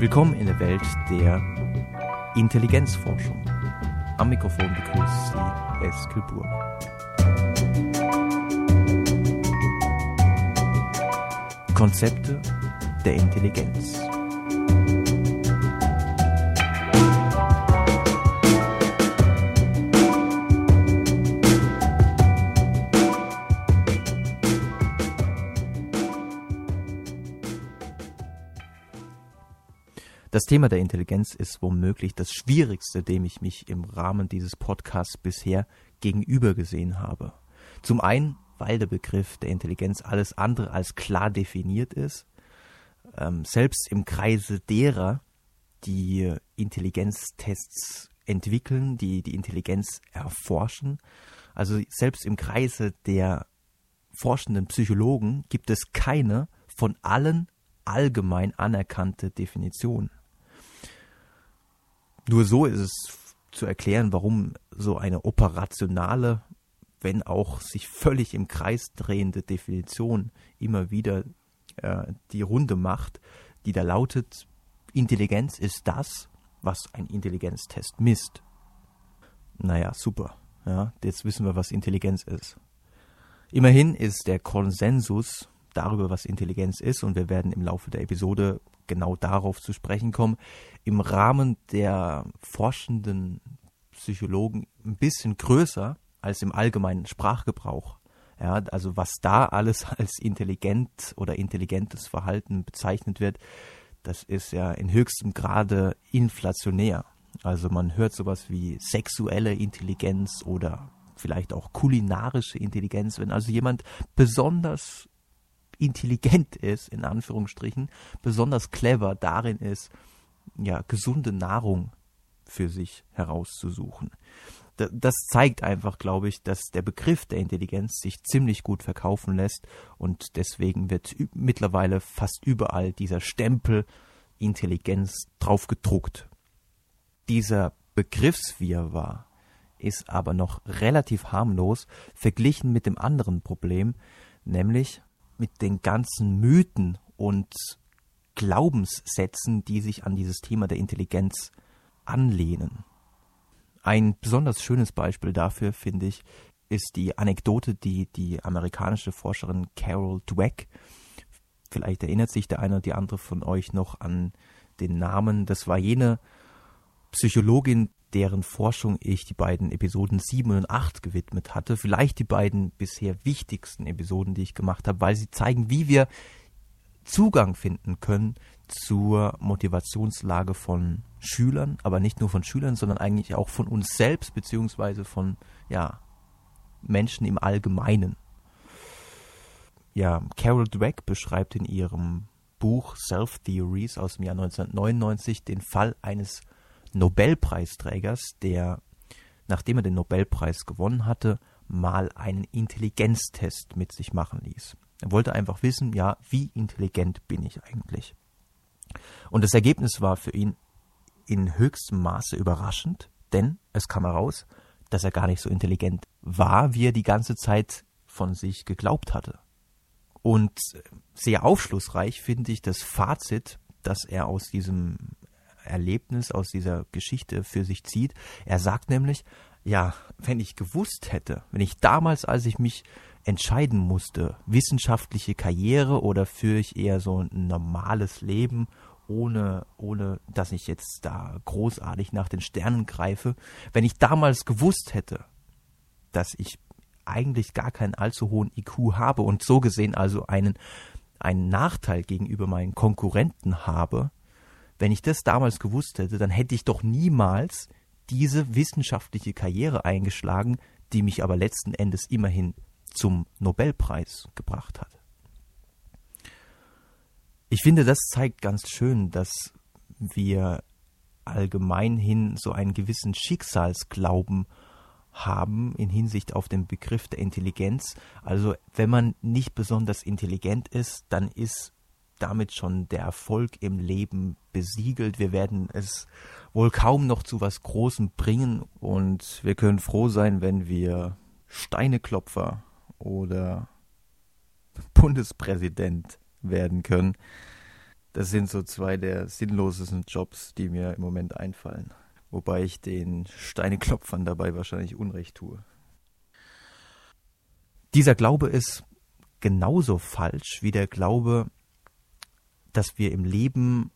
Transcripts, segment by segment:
Willkommen in der Welt der Intelligenzforschung. Am Mikrofon begrüßt Sie Eskil Burg. Konzepte der Intelligenz. Das Thema der Intelligenz ist womöglich das Schwierigste, dem ich mich im Rahmen dieses Podcasts bisher gegenüber gesehen habe. Zum einen, weil der Begriff der Intelligenz alles andere als klar definiert ist. Ähm, selbst im Kreise derer, die Intelligenztests entwickeln, die die Intelligenz erforschen, also selbst im Kreise der forschenden Psychologen gibt es keine von allen allgemein anerkannte Definition. Nur so ist es zu erklären, warum so eine operationale, wenn auch sich völlig im Kreis drehende Definition immer wieder äh, die Runde macht, die da lautet, Intelligenz ist das, was ein Intelligenztest misst. Naja, super. Ja, jetzt wissen wir, was Intelligenz ist. Immerhin ist der Konsensus darüber, was Intelligenz ist, und wir werden im Laufe der Episode genau darauf zu sprechen kommen, im Rahmen der forschenden Psychologen ein bisschen größer als im allgemeinen Sprachgebrauch. Ja, also was da alles als intelligent oder intelligentes Verhalten bezeichnet wird, das ist ja in höchstem Grade inflationär. Also man hört sowas wie sexuelle Intelligenz oder vielleicht auch kulinarische Intelligenz, wenn also jemand besonders intelligent ist, in Anführungsstrichen, besonders clever darin ist, ja, gesunde Nahrung für sich herauszusuchen. Das zeigt einfach, glaube ich, dass der Begriff der Intelligenz sich ziemlich gut verkaufen lässt und deswegen wird mittlerweile fast überall dieser Stempel Intelligenz drauf gedruckt. Dieser Begriffswirrwarr ist aber noch relativ harmlos verglichen mit dem anderen Problem, nämlich mit den ganzen Mythen und Glaubenssätzen, die sich an dieses Thema der Intelligenz anlehnen. Ein besonders schönes Beispiel dafür, finde ich, ist die Anekdote, die die amerikanische Forscherin Carol Dweck, vielleicht erinnert sich der eine oder die andere von euch noch an den Namen, das war jene Psychologin, deren Forschung ich die beiden Episoden 7 und 8 gewidmet hatte. Vielleicht die beiden bisher wichtigsten Episoden, die ich gemacht habe, weil sie zeigen, wie wir Zugang finden können zur Motivationslage von Schülern, aber nicht nur von Schülern, sondern eigentlich auch von uns selbst, beziehungsweise von ja, Menschen im Allgemeinen. Ja, Carol Dweck beschreibt in ihrem Buch Self Theories aus dem Jahr 1999 den Fall eines Nobelpreisträgers, der, nachdem er den Nobelpreis gewonnen hatte, mal einen Intelligenztest mit sich machen ließ. Er wollte einfach wissen, ja, wie intelligent bin ich eigentlich? Und das Ergebnis war für ihn in höchstem Maße überraschend, denn es kam heraus, dass er gar nicht so intelligent war, wie er die ganze Zeit von sich geglaubt hatte. Und sehr aufschlussreich finde ich das Fazit, das er aus diesem Erlebnis, aus dieser Geschichte für sich zieht. Er sagt nämlich, ja, wenn ich gewusst hätte, wenn ich damals, als ich mich entscheiden musste, wissenschaftliche Karriere oder führe ich eher so ein normales Leben, ohne, ohne dass ich jetzt da großartig nach den Sternen greife, wenn ich damals gewusst hätte, dass ich eigentlich gar keinen allzu hohen IQ habe und so gesehen also einen, einen Nachteil gegenüber meinen Konkurrenten habe, wenn ich das damals gewusst hätte, dann hätte ich doch niemals diese wissenschaftliche Karriere eingeschlagen, die mich aber letzten Endes immerhin zum Nobelpreis gebracht hat. Ich finde, das zeigt ganz schön, dass wir allgemein hin so einen gewissen Schicksalsglauben haben in Hinsicht auf den Begriff der Intelligenz. Also wenn man nicht besonders intelligent ist, dann ist damit schon der Erfolg im Leben besiegelt. Wir werden es wohl kaum noch zu was Großem bringen und wir können froh sein, wenn wir Steineklopfer oder Bundespräsident werden können. Das sind so zwei der sinnlosesten Jobs, die mir im Moment einfallen. Wobei ich den Steineklopfern dabei wahrscheinlich Unrecht tue. Dieser Glaube ist genauso falsch wie der Glaube, dass wir im Leben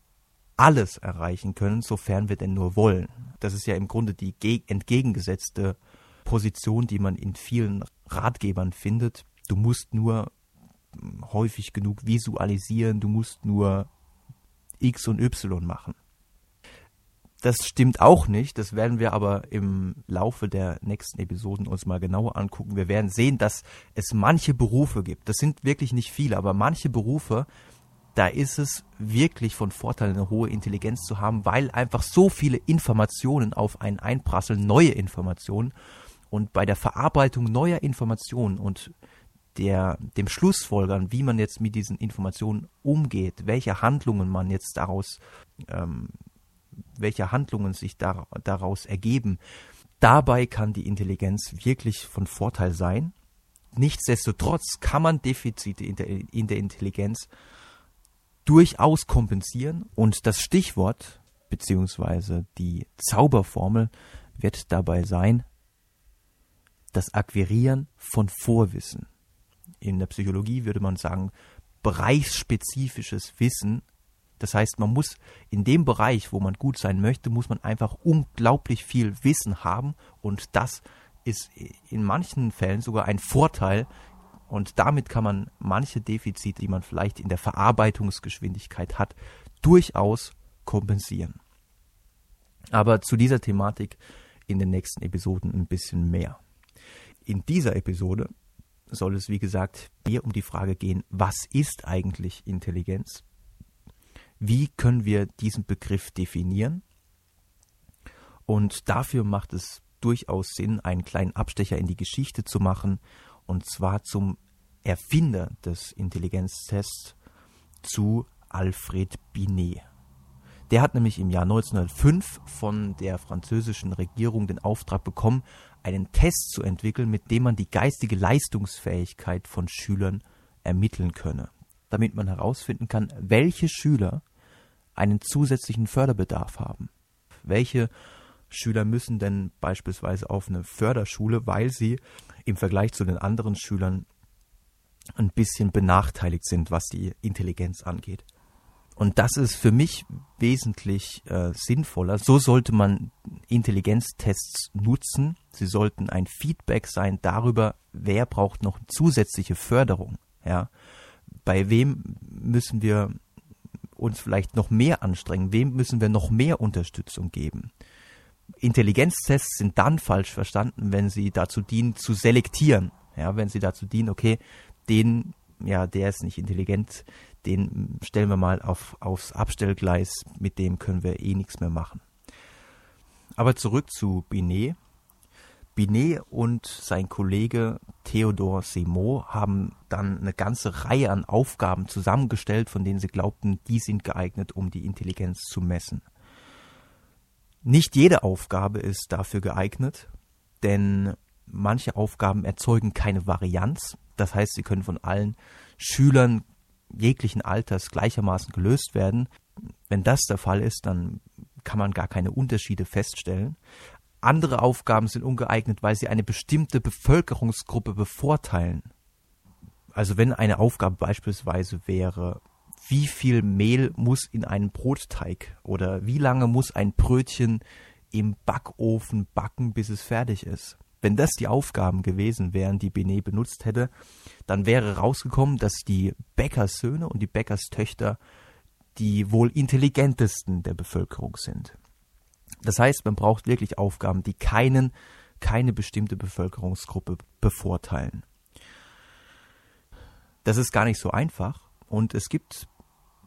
alles erreichen können, sofern wir denn nur wollen. Das ist ja im Grunde die entgegengesetzte Position, die man in vielen Ratgebern findet. Du musst nur häufig genug visualisieren, du musst nur X und Y machen. Das stimmt auch nicht, das werden wir aber im Laufe der nächsten Episoden uns mal genauer angucken. Wir werden sehen, dass es manche Berufe gibt, das sind wirklich nicht viele, aber manche Berufe, da ist es wirklich von Vorteil, eine hohe Intelligenz zu haben, weil einfach so viele Informationen auf einen einprasseln, neue Informationen. Und bei der Verarbeitung neuer Informationen und der, dem Schlussfolgern, wie man jetzt mit diesen Informationen umgeht, welche Handlungen man jetzt daraus, ähm, welche Handlungen sich da, daraus ergeben, dabei kann die Intelligenz wirklich von Vorteil sein. Nichtsdestotrotz kann man Defizite in der, in der Intelligenz durchaus kompensieren. Und das Stichwort beziehungsweise die Zauberformel wird dabei sein, das Akquirieren von Vorwissen. In der Psychologie würde man sagen, bereichsspezifisches Wissen. Das heißt, man muss in dem Bereich, wo man gut sein möchte, muss man einfach unglaublich viel Wissen haben. Und das ist in manchen Fällen sogar ein Vorteil und damit kann man manche Defizite, die man vielleicht in der Verarbeitungsgeschwindigkeit hat, durchaus kompensieren. Aber zu dieser Thematik in den nächsten Episoden ein bisschen mehr. In dieser Episode soll es, wie gesagt, mehr um die Frage gehen, was ist eigentlich Intelligenz? Wie können wir diesen Begriff definieren? Und dafür macht es durchaus Sinn, einen kleinen Abstecher in die Geschichte zu machen, und zwar zum Erfinder des Intelligenztests, zu Alfred Binet. Der hat nämlich im Jahr 1905 von der französischen Regierung den Auftrag bekommen, einen Test zu entwickeln, mit dem man die geistige Leistungsfähigkeit von Schülern ermitteln könne, damit man herausfinden kann, welche Schüler einen zusätzlichen Förderbedarf haben. Welche Schüler müssen denn beispielsweise auf eine Förderschule, weil sie im Vergleich zu den anderen Schülern ein bisschen benachteiligt sind, was die Intelligenz angeht. Und das ist für mich wesentlich äh, sinnvoller. So sollte man Intelligenztests nutzen. Sie sollten ein Feedback sein darüber, wer braucht noch zusätzliche Förderung. Ja, bei wem müssen wir uns vielleicht noch mehr anstrengen? Wem müssen wir noch mehr Unterstützung geben? Intelligenztests sind dann falsch verstanden, wenn sie dazu dienen, zu selektieren. Ja, wenn sie dazu dienen, okay, den, ja, der ist nicht intelligent, den stellen wir mal auf, aufs Abstellgleis, mit dem können wir eh nichts mehr machen. Aber zurück zu Binet. Binet und sein Kollege Theodor Seymour haben dann eine ganze Reihe an Aufgaben zusammengestellt, von denen sie glaubten, die sind geeignet, um die Intelligenz zu messen. Nicht jede Aufgabe ist dafür geeignet, denn manche Aufgaben erzeugen keine Varianz. Das heißt, sie können von allen Schülern jeglichen Alters gleichermaßen gelöst werden. Wenn das der Fall ist, dann kann man gar keine Unterschiede feststellen. Andere Aufgaben sind ungeeignet, weil sie eine bestimmte Bevölkerungsgruppe bevorteilen. Also wenn eine Aufgabe beispielsweise wäre, wie viel Mehl muss in einen Brotteig oder wie lange muss ein Brötchen im Backofen backen, bis es fertig ist. Wenn das die Aufgaben gewesen wären, die Benet benutzt hätte, dann wäre rausgekommen, dass die Bäckerssöhne und die Bäckerstöchter die wohl intelligentesten der Bevölkerung sind. Das heißt, man braucht wirklich Aufgaben, die keinen, keine bestimmte Bevölkerungsgruppe bevorteilen. Das ist gar nicht so einfach und es gibt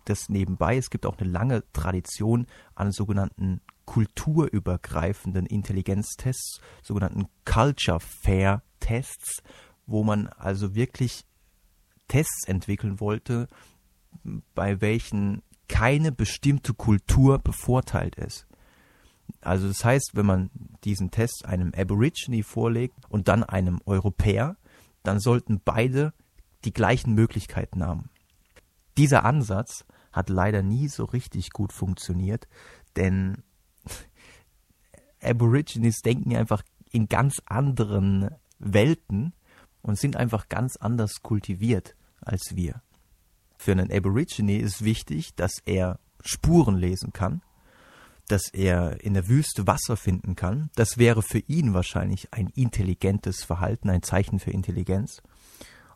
das nebenbei, es gibt auch eine lange Tradition an sogenannten kulturübergreifenden Intelligenztests, sogenannten Culture Fair Tests, wo man also wirklich Tests entwickeln wollte, bei welchen keine bestimmte Kultur bevorteilt ist. Also das heißt, wenn man diesen Test einem Aborigine vorlegt und dann einem Europäer, dann sollten beide die gleichen Möglichkeiten haben. Dieser Ansatz hat leider nie so richtig gut funktioniert, denn Aborigines denken einfach in ganz anderen Welten und sind einfach ganz anders kultiviert als wir. Für einen Aborigine ist wichtig, dass er Spuren lesen kann, dass er in der Wüste Wasser finden kann. Das wäre für ihn wahrscheinlich ein intelligentes Verhalten, ein Zeichen für Intelligenz.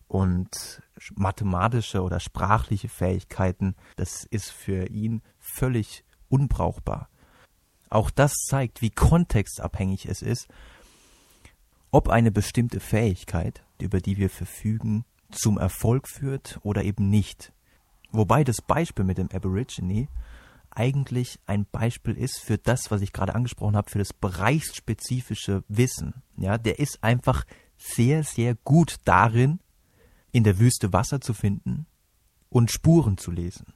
Und mathematische oder sprachliche Fähigkeiten, das ist für ihn völlig unbrauchbar. Auch das zeigt, wie kontextabhängig es ist, ob eine bestimmte Fähigkeit, über die wir verfügen, zum Erfolg führt oder eben nicht. Wobei das Beispiel mit dem Aborigine eigentlich ein Beispiel ist für das, was ich gerade angesprochen habe, für das bereichsspezifische Wissen. Ja, der ist einfach sehr, sehr gut darin, in der Wüste Wasser zu finden und Spuren zu lesen.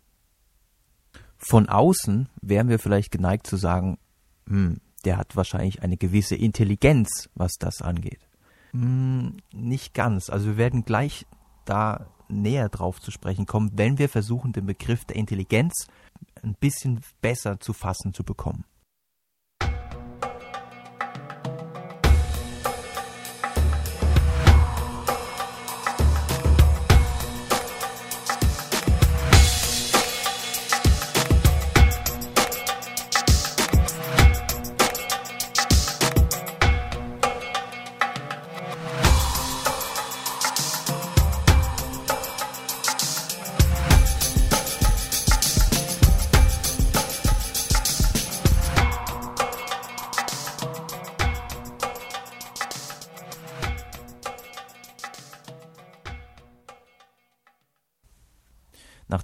Von außen wären wir vielleicht geneigt zu sagen, hm, der hat wahrscheinlich eine gewisse Intelligenz, was das angeht. Hm, nicht ganz. Also wir werden gleich da näher drauf zu sprechen kommen, wenn wir versuchen, den Begriff der Intelligenz ein bisschen besser zu fassen zu bekommen.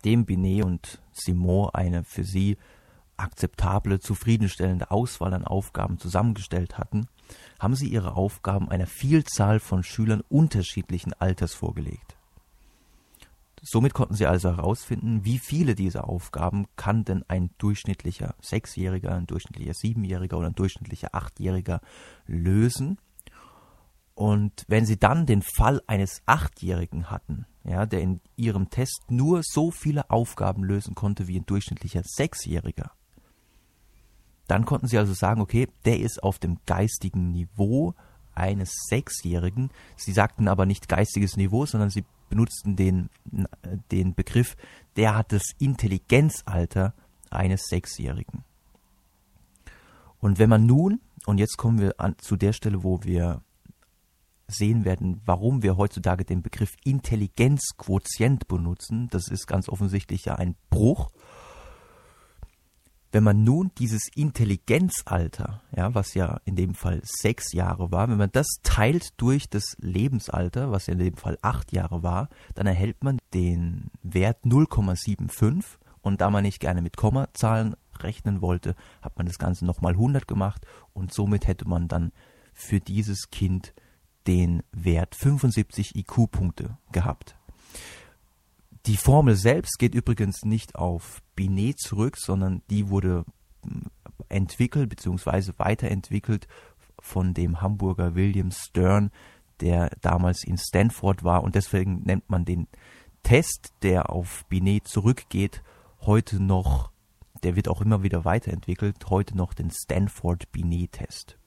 Nachdem Binet und Simon eine für sie akzeptable, zufriedenstellende Auswahl an Aufgaben zusammengestellt hatten, haben sie ihre Aufgaben einer Vielzahl von Schülern unterschiedlichen Alters vorgelegt. Somit konnten sie also herausfinden, wie viele dieser Aufgaben kann denn ein durchschnittlicher Sechsjähriger, ein durchschnittlicher Siebenjähriger oder ein durchschnittlicher Achtjähriger lösen. Und wenn sie dann den Fall eines Achtjährigen hatten, ja, der in ihrem Test nur so viele Aufgaben lösen konnte wie ein durchschnittlicher Sechsjähriger. Dann konnten sie also sagen, okay, der ist auf dem geistigen Niveau eines Sechsjährigen. Sie sagten aber nicht geistiges Niveau, sondern sie benutzten den, den Begriff, der hat das Intelligenzalter eines Sechsjährigen. Und wenn man nun, und jetzt kommen wir an, zu der Stelle, wo wir sehen werden, warum wir heutzutage den Begriff Intelligenzquotient benutzen. Das ist ganz offensichtlich ja ein Bruch. Wenn man nun dieses Intelligenzalter, ja, was ja in dem Fall sechs Jahre war, wenn man das teilt durch das Lebensalter, was ja in dem Fall acht Jahre war, dann erhält man den Wert 0,75 und da man nicht gerne mit Kommazahlen rechnen wollte, hat man das Ganze nochmal 100 gemacht und somit hätte man dann für dieses Kind den Wert 75 IQ-Punkte gehabt. Die Formel selbst geht übrigens nicht auf Binet zurück, sondern die wurde hm, entwickelt bzw. weiterentwickelt von dem Hamburger William Stern, der damals in Stanford war und deswegen nennt man den Test, der auf Binet zurückgeht, heute noch, der wird auch immer wieder weiterentwickelt, heute noch den Stanford Binet-Test.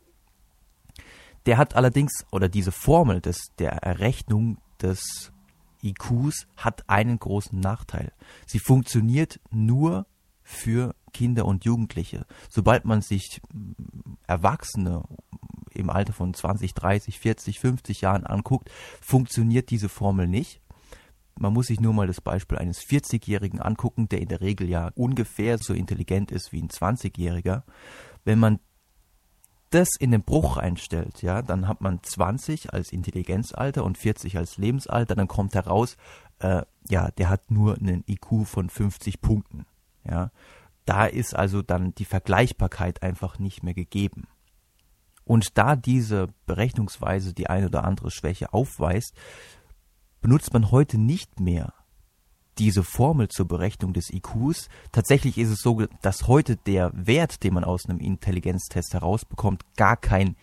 Der hat allerdings, oder diese Formel des, der Errechnung des IQs hat einen großen Nachteil. Sie funktioniert nur für Kinder und Jugendliche. Sobald man sich hm, Erwachsene im Alter von 20, 30, 40, 50 Jahren anguckt, funktioniert diese Formel nicht. Man muss sich nur mal das Beispiel eines 40-Jährigen angucken, der in der Regel ja ungefähr so intelligent ist wie ein 20-Jähriger. Wenn man das in den Bruch einstellt, ja, dann hat man 20 als Intelligenzalter und 40 als Lebensalter, dann kommt heraus, äh, ja, der hat nur einen IQ von 50 Punkten, ja. Da ist also dann die Vergleichbarkeit einfach nicht mehr gegeben. Und da diese Berechnungsweise die eine oder andere Schwäche aufweist, benutzt man heute nicht mehr diese Formel zur Berechnung des IQs. Tatsächlich ist es so, dass heute der Wert, den man aus einem Intelligenztest herausbekommt, gar kein,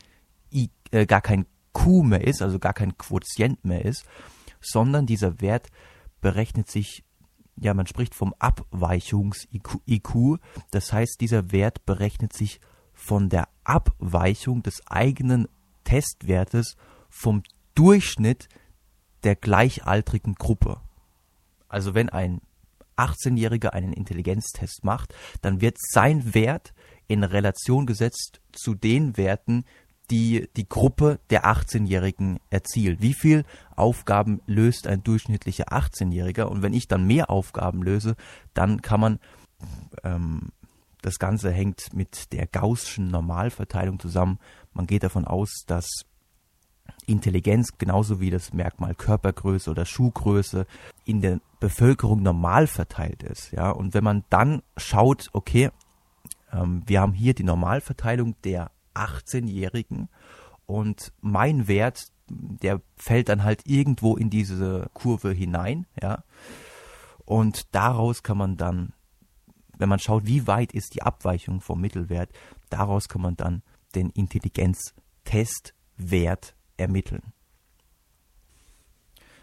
I, äh, gar kein Q mehr ist, also gar kein Quotient mehr ist, sondern dieser Wert berechnet sich ja, man spricht vom Abweichungs-IQ. Das heißt, dieser Wert berechnet sich von der Abweichung des eigenen Testwertes vom Durchschnitt der gleichaltrigen Gruppe. Also wenn ein 18-Jähriger einen Intelligenztest macht, dann wird sein Wert in Relation gesetzt zu den Werten, die die Gruppe der 18-Jährigen erzielt. Wie viel Aufgaben löst ein durchschnittlicher 18-Jähriger? Und wenn ich dann mehr Aufgaben löse, dann kann man, ähm, das Ganze hängt mit der Gaußschen Normalverteilung zusammen. Man geht davon aus, dass Intelligenz genauso wie das Merkmal Körpergröße oder Schuhgröße in der Bevölkerung normal verteilt ist. Ja, und wenn man dann schaut, okay, ähm, wir haben hier die Normalverteilung der 18-Jährigen und mein Wert, der fällt dann halt irgendwo in diese Kurve hinein, ja. Und daraus kann man dann, wenn man schaut, wie weit ist die Abweichung vom Mittelwert, daraus kann man dann den Intelligenztestwert ermitteln.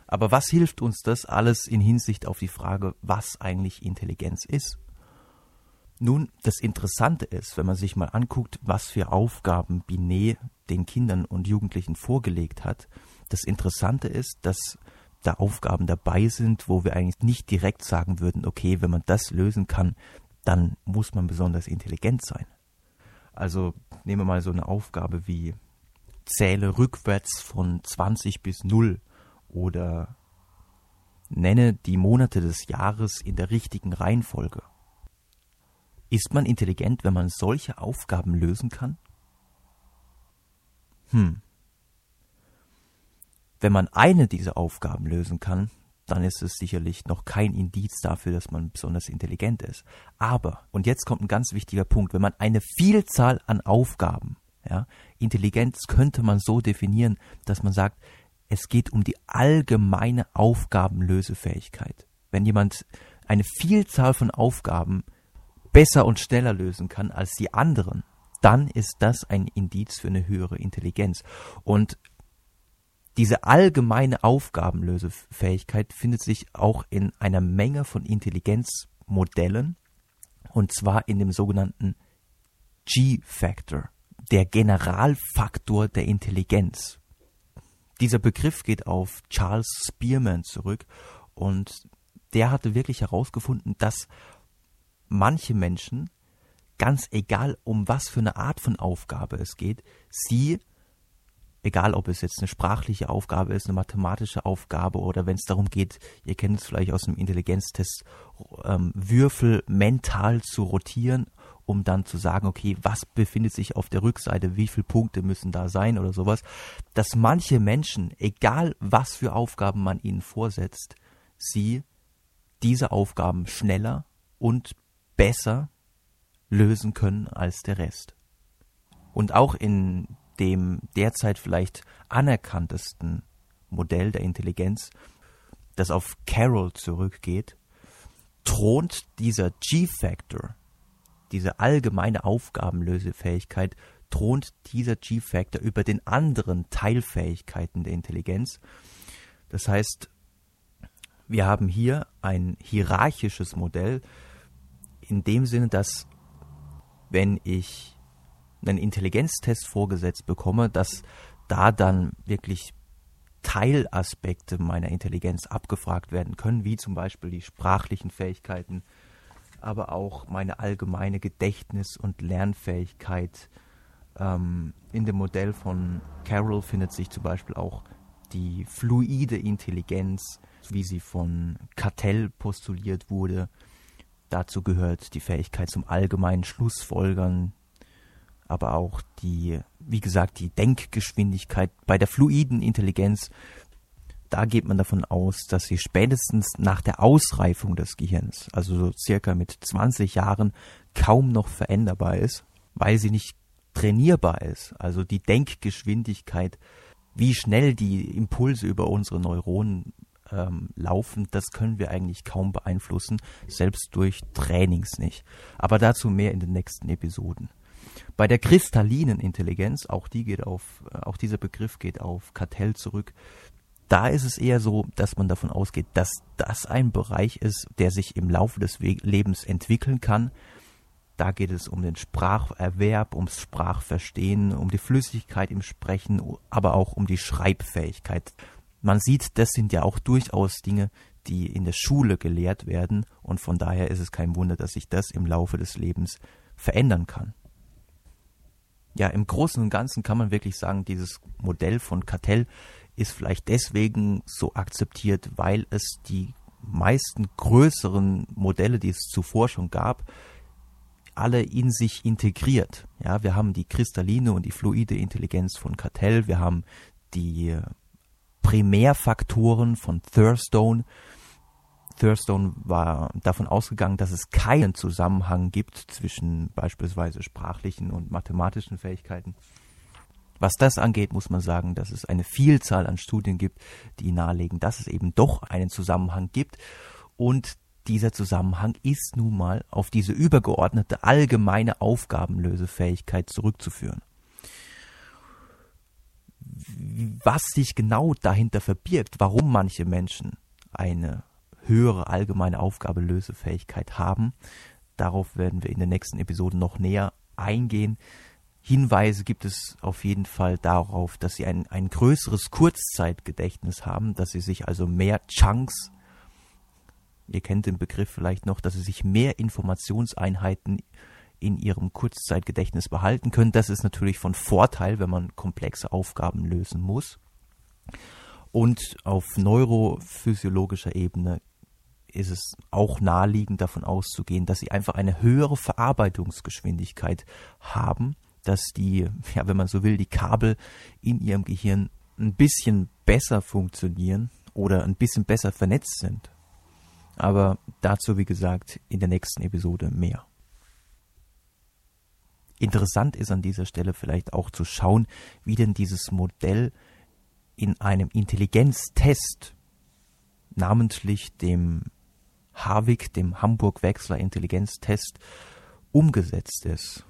Aber was hilft uns das alles in Hinsicht auf die Frage, was eigentlich Intelligenz ist? Nun, das Interessante ist, wenn man sich mal anguckt, was für Aufgaben Binet den Kindern und Jugendlichen vorgelegt hat, das Interessante ist, dass da Aufgaben dabei sind, wo wir eigentlich nicht direkt sagen würden, okay, wenn man das lösen kann, dann muss man besonders intelligent sein. Also nehmen wir mal so eine Aufgabe wie zähle rückwärts von 20 bis 0 oder nenne die Monate des Jahres in der richtigen Reihenfolge. Ist man intelligent, wenn man solche Aufgaben lösen kann? Hm. Wenn man eine dieser Aufgaben lösen kann, dann ist es sicherlich noch kein Indiz dafür, dass man besonders intelligent ist. Aber, und jetzt kommt ein ganz wichtiger Punkt, wenn man eine Vielzahl an Aufgaben, ja, Intelligenz könnte man so definieren, dass man sagt, es geht um die allgemeine Aufgabenlösefähigkeit. Wenn jemand eine Vielzahl von Aufgaben besser und schneller lösen kann als die anderen, dann ist das ein Indiz für eine höhere Intelligenz. Und diese allgemeine Aufgabenlösefähigkeit findet sich auch in einer Menge von Intelligenzmodellen, und zwar in dem sogenannten G-Factor, der Generalfaktor der Intelligenz. Dieser Begriff geht auf Charles Spearman zurück und der hatte wirklich herausgefunden, dass manche Menschen, ganz egal um was für eine Art von Aufgabe es geht, sie, egal ob es jetzt eine sprachliche Aufgabe ist, eine mathematische Aufgabe oder wenn es darum geht, ihr kennt es vielleicht aus dem Intelligenztest, ähm, Würfel mental zu rotieren, um dann zu sagen, okay, was befindet sich auf der Rückseite, wie viele Punkte müssen da sein oder sowas, dass manche Menschen, egal was für Aufgaben man ihnen vorsetzt, sie diese Aufgaben schneller und besser lösen können als der Rest. Und auch in dem derzeit vielleicht anerkanntesten Modell der Intelligenz, das auf Carroll zurückgeht, thront dieser G-Factor, diese allgemeine Aufgabenlösefähigkeit, thront dieser G-Factor über den anderen Teilfähigkeiten der Intelligenz. Das heißt, wir haben hier ein hierarchisches Modell, in dem Sinne, dass wenn ich einen Intelligenztest vorgesetzt bekomme, dass da dann wirklich Teilaspekte meiner Intelligenz abgefragt werden können, wie zum Beispiel die sprachlichen Fähigkeiten, aber auch meine allgemeine Gedächtnis- und Lernfähigkeit. Ähm, in dem Modell von Carroll findet sich zum Beispiel auch die fluide Intelligenz, wie sie von Cattell postuliert wurde, Dazu gehört die Fähigkeit zum allgemeinen Schlussfolgern, aber auch die, wie gesagt, die Denkgeschwindigkeit. Bei der fluiden Intelligenz, da geht man davon aus, dass sie spätestens nach der Ausreifung des Gehirns, also so circa mit 20 Jahren, kaum noch veränderbar ist, weil sie nicht trainierbar ist. Also die Denkgeschwindigkeit, wie schnell die Impulse über unsere Neuronen ähm, laufen, das können wir eigentlich kaum beeinflussen, selbst durch Trainings nicht. Aber dazu mehr in den nächsten Episoden. Bei der kristallinen Intelligenz, auch die geht auf, äh, auch dieser Begriff geht auf Kartell zurück. da ist es eher so, dass man davon ausgeht, dass das ein Bereich ist, der sich im Laufe des Lebens entwickeln kann. Da geht es um den Spracherwerb, ums Sprachverstehen, um die Flüssigkeit im Sprechen, aber auch um die Schreibfähigkeit. Man sieht, das sind ja auch durchaus Dinge, die in der Schule gelehrt werden und von daher ist es kein Wunder, dass sich das im Laufe des Lebens verändern kann. Ja, im Großen und Ganzen kann man wirklich sagen, dieses Modell von Kartell ist vielleicht deswegen so akzeptiert, weil es die meisten größeren Modelle, die es zuvor schon gab, alle in sich integriert. Ja, wir haben die kristalline und die fluide Intelligenz von Kartell, wir haben die Primärfaktoren von Thurstone. Thurstone war davon ausgegangen, dass es keinen Zusammenhang gibt zwischen beispielsweise sprachlichen und mathematischen Fähigkeiten. Was das angeht, muss man sagen, dass es eine Vielzahl an Studien gibt, die nahelegen, dass es eben doch einen Zusammenhang gibt. Und dieser Zusammenhang ist nun mal auf diese übergeordnete allgemeine Aufgabenlösefähigkeit zurückzuführen. Was sich genau dahinter verbirgt, warum manche Menschen eine höhere allgemeine Aufgabelösefähigkeit haben, darauf werden wir in den nächsten Episoden noch näher eingehen. Hinweise gibt es auf jeden Fall darauf, dass sie ein, ein größeres Kurzzeitgedächtnis haben, dass sie sich also mehr Chunks, ihr kennt den Begriff vielleicht noch, dass sie sich mehr Informationseinheiten in ihrem Kurzzeitgedächtnis behalten können. Das ist natürlich von Vorteil, wenn man komplexe Aufgaben lösen muss. Und auf neurophysiologischer Ebene ist es auch naheliegend davon auszugehen, dass sie einfach eine höhere Verarbeitungsgeschwindigkeit haben dass die, ja, wenn man so will, die Kabel in ihrem Gehirn ein bisschen besser funktionieren oder ein bisschen besser vernetzt sind. Aber dazu, wie gesagt, in der nächsten Episode mehr. Interessant ist an dieser Stelle vielleicht auch zu schauen, wie denn dieses Modell in einem Intelligenztest, namentlich dem Harvik, dem Hamburg-Wechsler Intelligenztest, umgesetzt ist.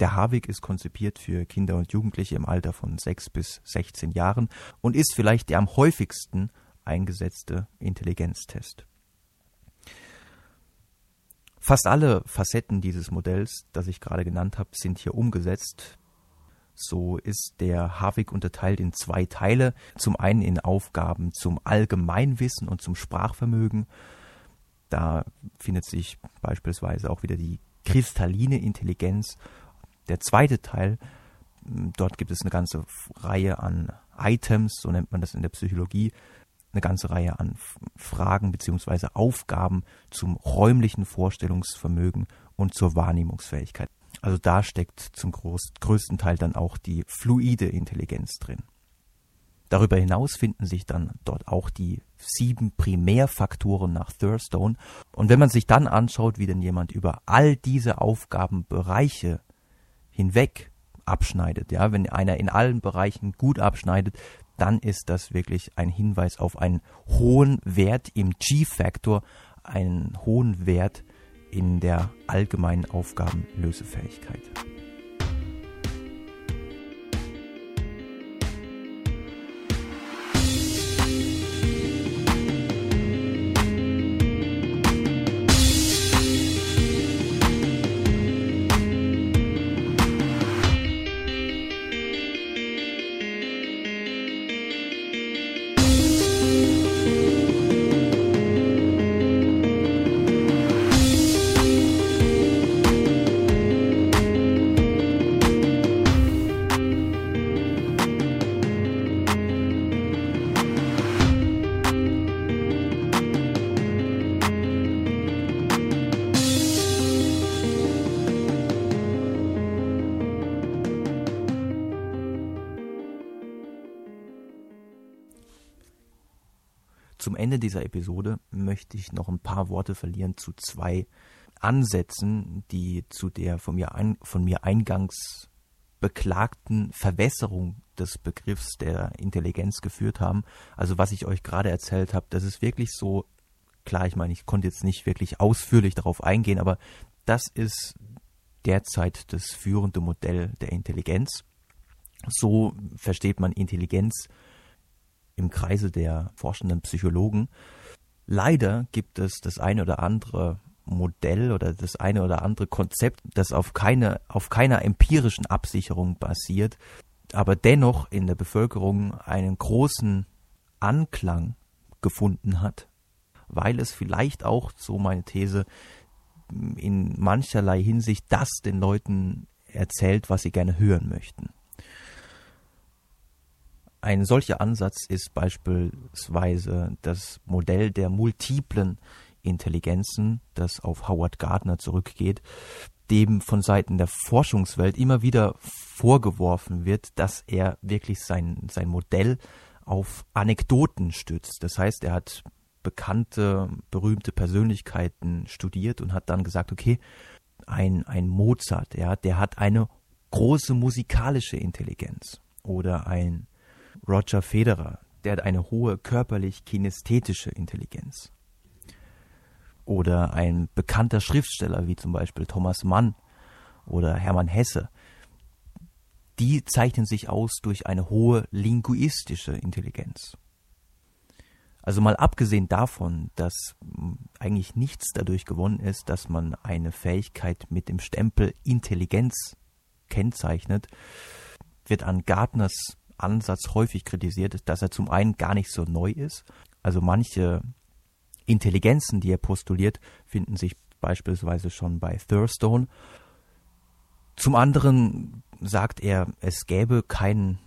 Der Havik ist konzipiert für Kinder und Jugendliche im Alter von 6 bis 16 Jahren und ist vielleicht der am häufigsten eingesetzte Intelligenztest. Fast alle Facetten dieses Modells, das ich gerade genannt habe, sind hier umgesetzt. So ist der Havik unterteilt in zwei Teile. Zum einen in Aufgaben zum Allgemeinwissen und zum Sprachvermögen. Da findet sich beispielsweise auch wieder die kristalline Intelligenz der zweite Teil, dort gibt es eine ganze Reihe an Items, so nennt man das in der Psychologie, eine ganze Reihe an Fragen bzw. Aufgaben zum räumlichen Vorstellungsvermögen und zur Wahrnehmungsfähigkeit. Also da steckt zum größten Teil dann auch die fluide Intelligenz drin. Darüber hinaus finden sich dann dort auch die sieben Primärfaktoren nach Thurstone. Und wenn man sich dann anschaut, wie denn jemand über all diese Aufgabenbereiche hinweg abschneidet, ja, wenn einer in allen Bereichen gut abschneidet, dann ist das wirklich ein Hinweis auf einen hohen Wert im G-Faktor, einen hohen Wert in der allgemeinen Aufgabenlösefähigkeit. Zum Ende dieser Episode möchte ich noch ein paar Worte verlieren zu zwei Ansätzen, die zu der von mir, ein, von mir eingangs beklagten Verwässerung des Begriffs der Intelligenz geführt haben. Also was ich euch gerade erzählt habe, das ist wirklich so, klar, ich meine, ich konnte jetzt nicht wirklich ausführlich darauf eingehen, aber das ist derzeit das führende Modell der Intelligenz. So versteht man Intelligenz im Kreise der forschenden Psychologen. Leider gibt es das eine oder andere Modell oder das eine oder andere Konzept, das auf keine, auf keiner empirischen Absicherung basiert, aber dennoch in der Bevölkerung einen großen Anklang gefunden hat, weil es vielleicht auch, so meine These, in mancherlei Hinsicht das den Leuten erzählt, was sie gerne hören möchten. Ein solcher Ansatz ist beispielsweise das Modell der multiplen Intelligenzen, das auf Howard Gardner zurückgeht, dem von Seiten der Forschungswelt immer wieder vorgeworfen wird, dass er wirklich sein, sein Modell auf Anekdoten stützt. Das heißt, er hat bekannte, berühmte Persönlichkeiten studiert und hat dann gesagt, okay, ein, ein Mozart, ja, der hat eine große musikalische Intelligenz. Oder ein Roger Federer, der hat eine hohe körperlich-kinästhetische Intelligenz. Oder ein bekannter Schriftsteller wie zum Beispiel Thomas Mann oder Hermann Hesse, die zeichnen sich aus durch eine hohe linguistische Intelligenz. Also mal abgesehen davon, dass eigentlich nichts dadurch gewonnen ist, dass man eine Fähigkeit mit dem Stempel Intelligenz kennzeichnet, wird an Gardners Ansatz häufig kritisiert, dass er zum einen gar nicht so neu ist. Also manche Intelligenzen, die er postuliert, finden sich beispielsweise schon bei Thurstone. Zum anderen sagt er, es gäbe keinen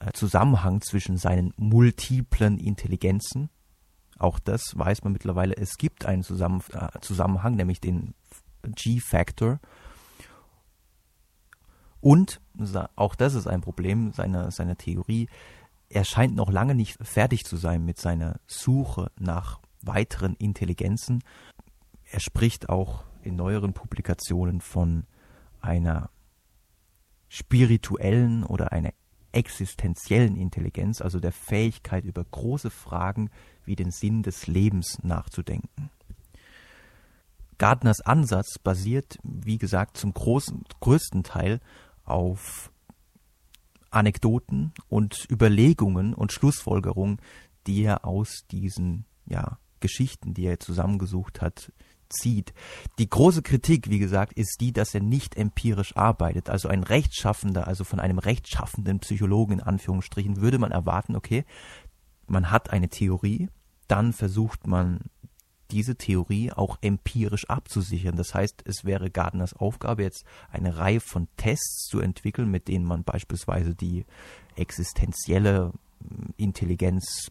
äh, Zusammenhang zwischen seinen multiplen Intelligenzen. Auch das weiß man mittlerweile. Es gibt einen äh, Zusammenhang, nämlich den G-Factor. Und, auch das ist ein Problem seiner, seiner Theorie, er scheint noch lange nicht fertig zu sein mit seiner Suche nach weiteren Intelligenzen. Er spricht auch in neueren Publikationen von einer spirituellen oder einer existenziellen Intelligenz, also der Fähigkeit, über große Fragen wie den Sinn des Lebens nachzudenken. Gardners Ansatz basiert, wie gesagt, zum großen, größten Teil auf Anekdoten und Überlegungen und Schlussfolgerungen, die er aus diesen ja, Geschichten, die er zusammengesucht hat, zieht. Die große Kritik, wie gesagt, ist die, dass er nicht empirisch arbeitet. Also ein Rechtschaffender, also von einem rechtschaffenden Psychologen in Anführungsstrichen, würde man erwarten, okay, man hat eine Theorie, dann versucht man diese Theorie auch empirisch abzusichern. Das heißt, es wäre Gardners Aufgabe, jetzt eine Reihe von Tests zu entwickeln, mit denen man beispielsweise die existenzielle Intelligenz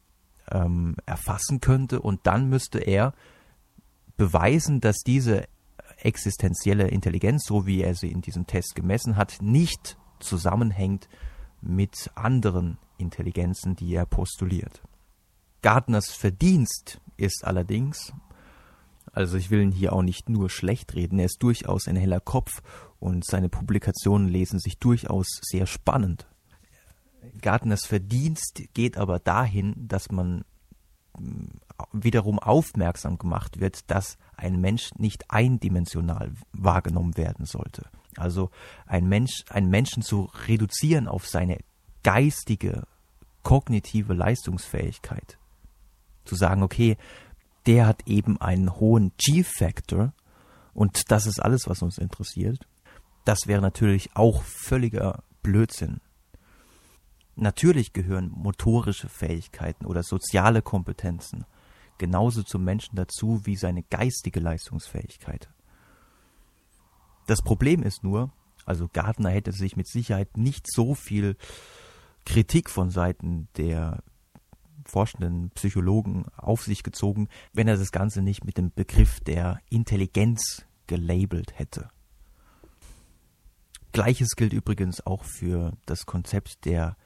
ähm, erfassen könnte und dann müsste er beweisen, dass diese existenzielle Intelligenz, so wie er sie in diesem Test gemessen hat, nicht zusammenhängt mit anderen Intelligenzen, die er postuliert. Gardners Verdienst ist allerdings, also ich will ihn hier auch nicht nur schlecht reden, er ist durchaus ein heller Kopf und seine Publikationen lesen sich durchaus sehr spannend. Gardners Verdienst geht aber dahin, dass man wiederum aufmerksam gemacht wird, dass ein Mensch nicht eindimensional wahrgenommen werden sollte. Also ein Mensch, einen Menschen zu reduzieren auf seine geistige, kognitive Leistungsfähigkeit. Zu sagen, okay, der hat eben einen hohen G-Factor und das ist alles, was uns interessiert. Das wäre natürlich auch völliger Blödsinn. Natürlich gehören motorische Fähigkeiten oder soziale Kompetenzen genauso zum Menschen dazu wie seine geistige Leistungsfähigkeit. Das Problem ist nur, also Gardner hätte sich mit Sicherheit nicht so viel Kritik von Seiten der forschenden Psychologen auf sich gezogen, wenn er das Ganze nicht mit dem Begriff der Intelligenz gelabelt hätte. Gleiches gilt übrigens auch für das Konzept der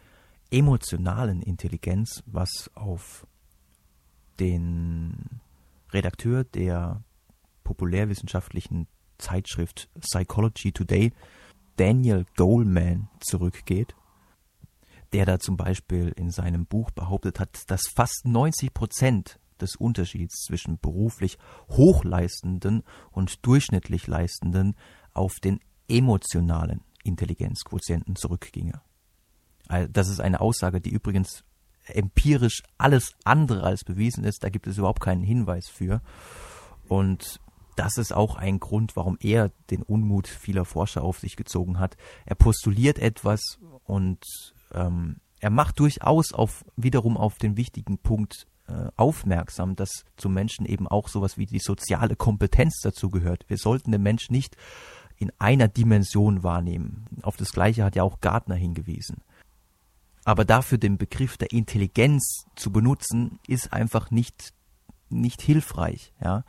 emotionalen Intelligenz, was auf den Redakteur der populärwissenschaftlichen Zeitschrift Psychology Today, Daniel Goleman, zurückgeht, der da zum Beispiel in seinem Buch behauptet hat, dass fast 90 Prozent des Unterschieds zwischen beruflich hochleistenden und durchschnittlich leistenden auf den emotionalen Intelligenzquotienten zurückginge. Das ist eine Aussage, die übrigens empirisch alles andere als bewiesen ist. Da gibt es überhaupt keinen Hinweis für. Und das ist auch ein Grund, warum er den Unmut vieler Forscher auf sich gezogen hat. Er postuliert etwas und ähm, er macht durchaus auf wiederum auf den wichtigen Punkt äh, aufmerksam, dass zum Menschen eben auch sowas wie die soziale Kompetenz dazu gehört. Wir sollten den Mensch nicht in einer Dimension wahrnehmen. Auf das Gleiche hat ja auch Gardner hingewiesen. Aber dafür den Begriff der Intelligenz zu benutzen, ist einfach nicht, nicht hilfreich, ja.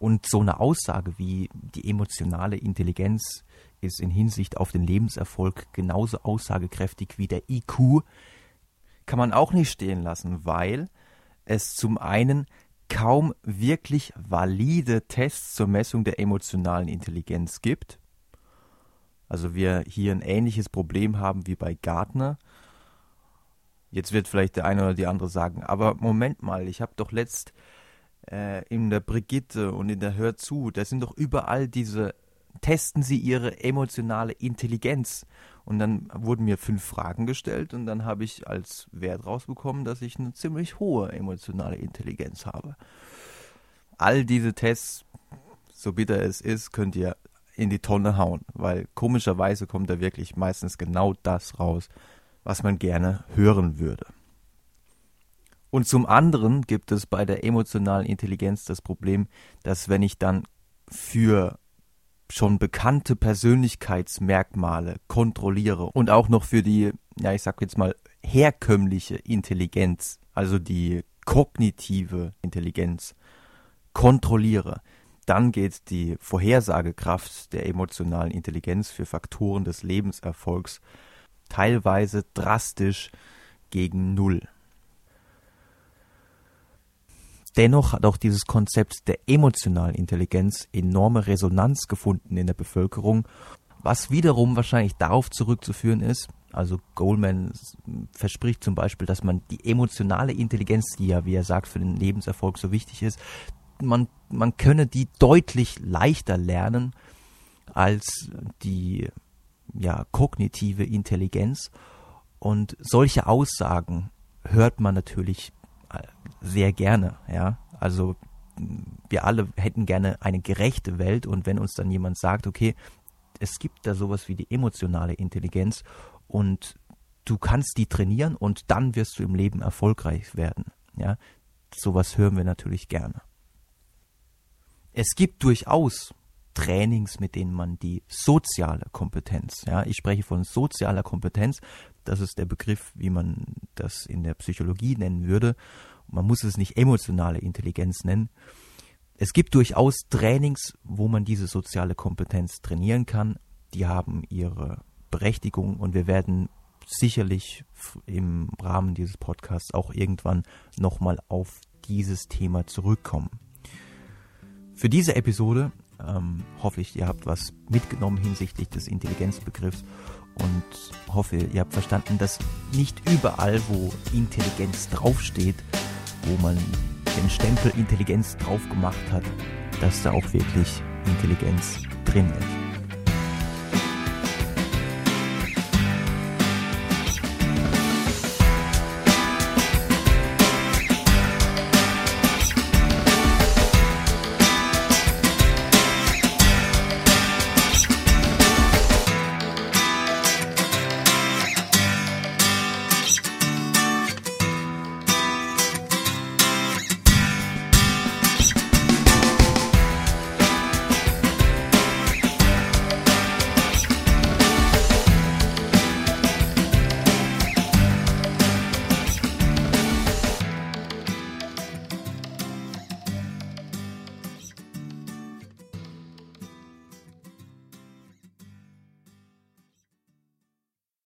Und so eine Aussage wie die emotionale Intelligenz ist in Hinsicht auf den Lebenserfolg genauso aussagekräftig wie der IQ, kann man auch nicht stehen lassen, weil es zum einen kaum wirklich valide Tests zur Messung der emotionalen Intelligenz gibt. Also wir hier ein ähnliches Problem haben wie bei Gartner. Jetzt wird vielleicht der eine oder die andere sagen, aber Moment mal, ich habe doch letzt äh, in der Brigitte und in der Hör zu, da sind doch überall diese, testen Sie Ihre emotionale Intelligenz. Und dann wurden mir fünf Fragen gestellt und dann habe ich als Wert rausbekommen, dass ich eine ziemlich hohe emotionale Intelligenz habe. All diese Tests, so bitter es ist, könnt ihr in die Tonne hauen, weil komischerweise kommt da wirklich meistens genau das raus, was man gerne hören würde. Und zum anderen gibt es bei der emotionalen Intelligenz das Problem, dass wenn ich dann für schon bekannte Persönlichkeitsmerkmale kontrolliere und auch noch für die, ja, ich sag jetzt mal, herkömmliche Intelligenz, also die kognitive Intelligenz, kontrolliere, dann geht die Vorhersagekraft der emotionalen Intelligenz für Faktoren des Lebenserfolgs teilweise drastisch gegen Null. Dennoch hat auch dieses Konzept der emotionalen Intelligenz enorme Resonanz gefunden in der Bevölkerung, was wiederum wahrscheinlich darauf zurückzuführen ist, also Goldman verspricht zum Beispiel, dass man die emotionale Intelligenz, die ja, wie er sagt, für den Lebenserfolg so wichtig ist, man, man könne die deutlich leichter lernen als die ja, kognitive Intelligenz. Und solche Aussagen hört man natürlich sehr gerne, ja. Also wir alle hätten gerne eine gerechte Welt und wenn uns dann jemand sagt, okay, es gibt da sowas wie die emotionale Intelligenz und du kannst die trainieren und dann wirst du im Leben erfolgreich werden, ja. Sowas hören wir natürlich gerne. Es gibt durchaus Trainings, mit denen man die soziale Kompetenz, ja, ich spreche von sozialer Kompetenz, das ist der Begriff, wie man das in der Psychologie nennen würde man muss es nicht emotionale Intelligenz nennen. Es gibt durchaus Trainings, wo man diese soziale Kompetenz trainieren kann. Die haben ihre Berechtigung und wir werden sicherlich im Rahmen dieses Podcasts auch irgendwann nochmal auf dieses Thema zurückkommen. Für diese Episode ähm, hoffe ich, ihr habt was mitgenommen hinsichtlich des Intelligenzbegriffs und hoffe, ihr habt verstanden, dass nicht überall, wo Intelligenz draufsteht, wo man den Stempel Intelligenz drauf gemacht hat, dass da auch wirklich Intelligenz drin ist.